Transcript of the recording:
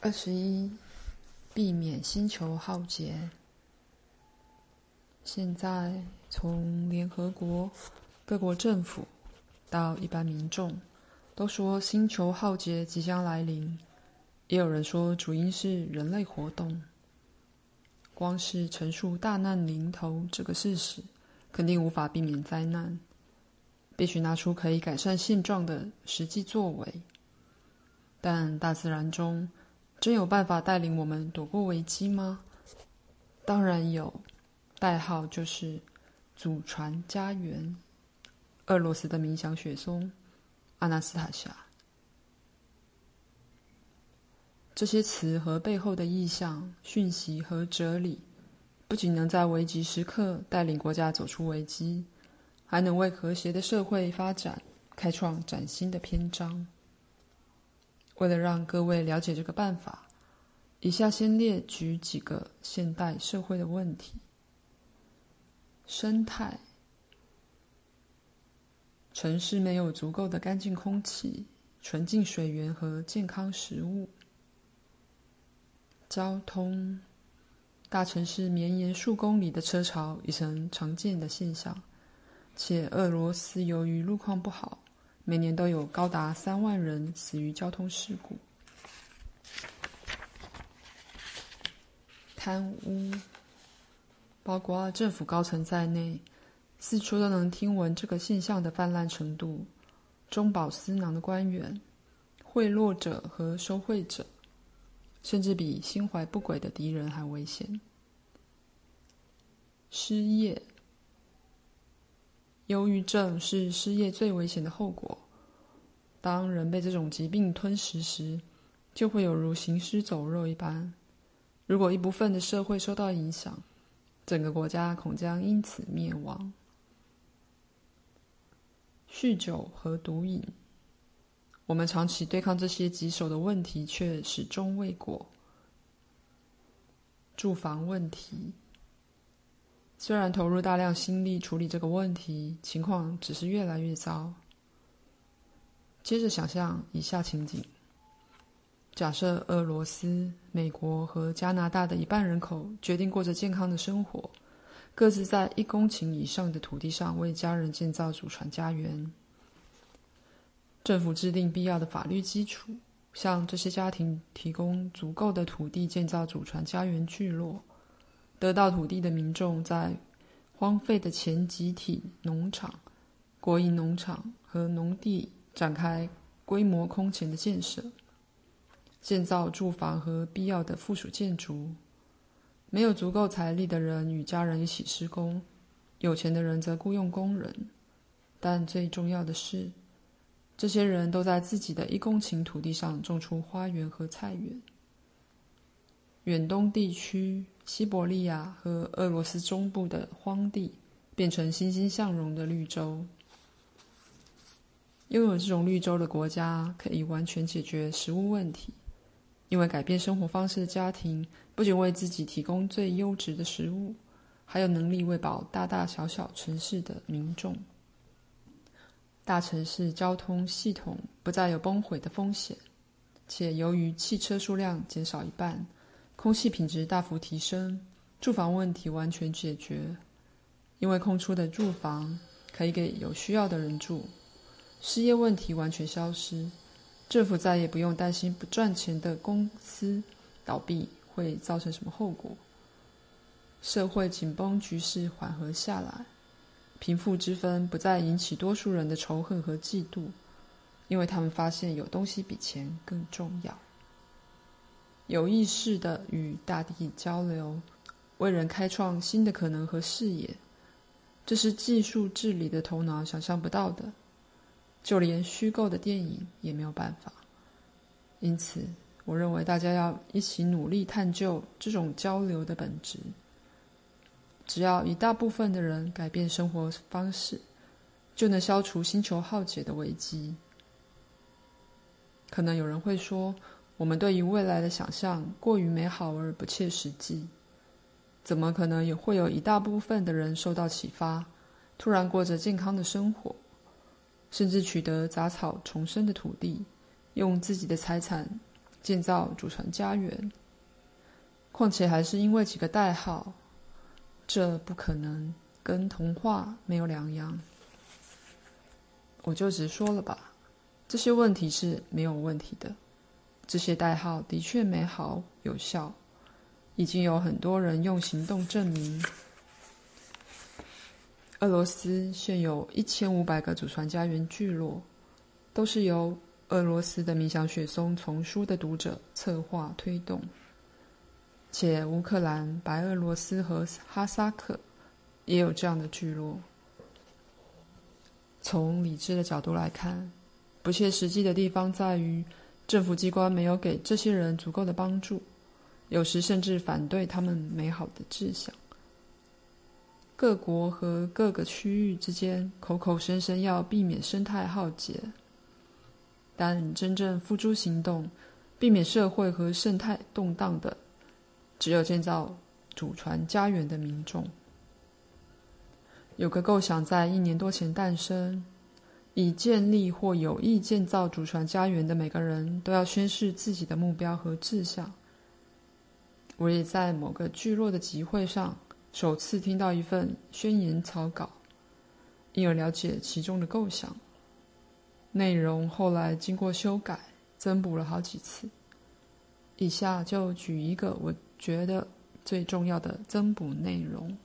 二十一，避免星球浩劫。现在，从联合国各国政府到一般民众，都说星球浩劫即将来临。也有人说主因是人类活动。光是陈述大难临头这个事实，肯定无法避免灾难，必须拿出可以改善现状的实际作为。但大自然中，真有办法带领我们躲过危机吗？当然有，代号就是“祖传家园”。俄罗斯的冥想雪松，阿纳斯塔夏。这些词和背后的意象、讯息和哲理，不仅能在危急时刻带领国家走出危机，还能为和谐的社会发展开创崭新的篇章。为了让各位了解这个办法，以下先列举几个现代社会的问题：生态，城市没有足够的干净空气、纯净水源和健康食物；交通，大城市绵延数公里的车潮已成常见的现象，且俄罗斯由于路况不好。每年都有高达三万人死于交通事故。贪污，包括政府高层在内，四处都能听闻这个现象的泛滥程度。中饱私囊的官员、贿赂者和受贿者，甚至比心怀不轨的敌人还危险。失业。忧郁症是失业最危险的后果。当人被这种疾病吞噬时，就会有如行尸走肉一般。如果一部分的社会受到影响，整个国家恐将因此灭亡。酗酒和毒瘾，我们长期对抗这些棘手的问题，却始终未果。住房问题。虽然投入大量心力处理这个问题，情况只是越来越糟。接着想象以下情景：假设俄罗斯、美国和加拿大的一半人口决定过着健康的生活，各自在一公顷以上的土地上为家人建造祖传家园。政府制定必要的法律基础，向这些家庭提供足够的土地建造祖传家园聚落。得到土地的民众在荒废的前集体农场、国营农场和农地展开规模空前的建设，建造住房和必要的附属建筑。没有足够财力的人与家人一起施工，有钱的人则雇佣工人。但最重要的是，这些人都在自己的一公顷土地上种出花园和菜园。远东地区。西伯利亚和俄罗斯中部的荒地变成欣欣向荣的绿洲。拥有这种绿洲的国家可以完全解决食物问题，因为改变生活方式的家庭不仅为自己提供最优质的食物，还有能力喂饱大大小小城市的民众。大城市交通系统不再有崩毁的风险，且由于汽车数量减少一半。空气品质大幅提升，住房问题完全解决，因为空出的住房可以给有需要的人住。失业问题完全消失，政府再也不用担心不赚钱的公司倒闭会造成什么后果。社会紧绷局势缓和下来，贫富之分不再引起多数人的仇恨和嫉妒，因为他们发现有东西比钱更重要。有意识的与大地交流，为人开创新的可能和视野，这是技术治理的头脑想象不到的，就连虚构的电影也没有办法。因此，我认为大家要一起努力探究这种交流的本质。只要一大部分的人改变生活方式，就能消除星球浩劫的危机。可能有人会说，我们对于未来的想象过于美好而不切实际，怎么可能也会有一大部分的人受到启发，突然过着健康的生活，甚至取得杂草丛生的土地，用自己的财产建造祖传家园。况且还是因为几个代号，这不可能，跟童话没有两样。我就直说了吧，这些问题是没有问题的。这些代号的确美好有效，已经有很多人用行动证明。俄罗斯现有一千五百个祖传家园聚落，都是由俄罗斯的冥想雪松丛书的读者策划推动，且乌克兰、白俄罗斯和哈萨克也有这样的聚落。从理智的角度来看，不切实际的地方在于政府机关没有给这些人足够的帮助，有时甚至反对他们美好的志向。各国和各个区域之间口口声声要避免生态浩劫，但真正付诸行动、避免社会和生态动荡的，只有建造祖传家园的民众。有个构想在一年多前诞生，已建立或有意建造祖传家园的每个人都要宣示自己的目标和志向。我也在某个聚落的集会上。首次听到一份宣言草稿，因而了解其中的构想。内容后来经过修改、增补了好几次。以下就举一个我觉得最重要的增补内容。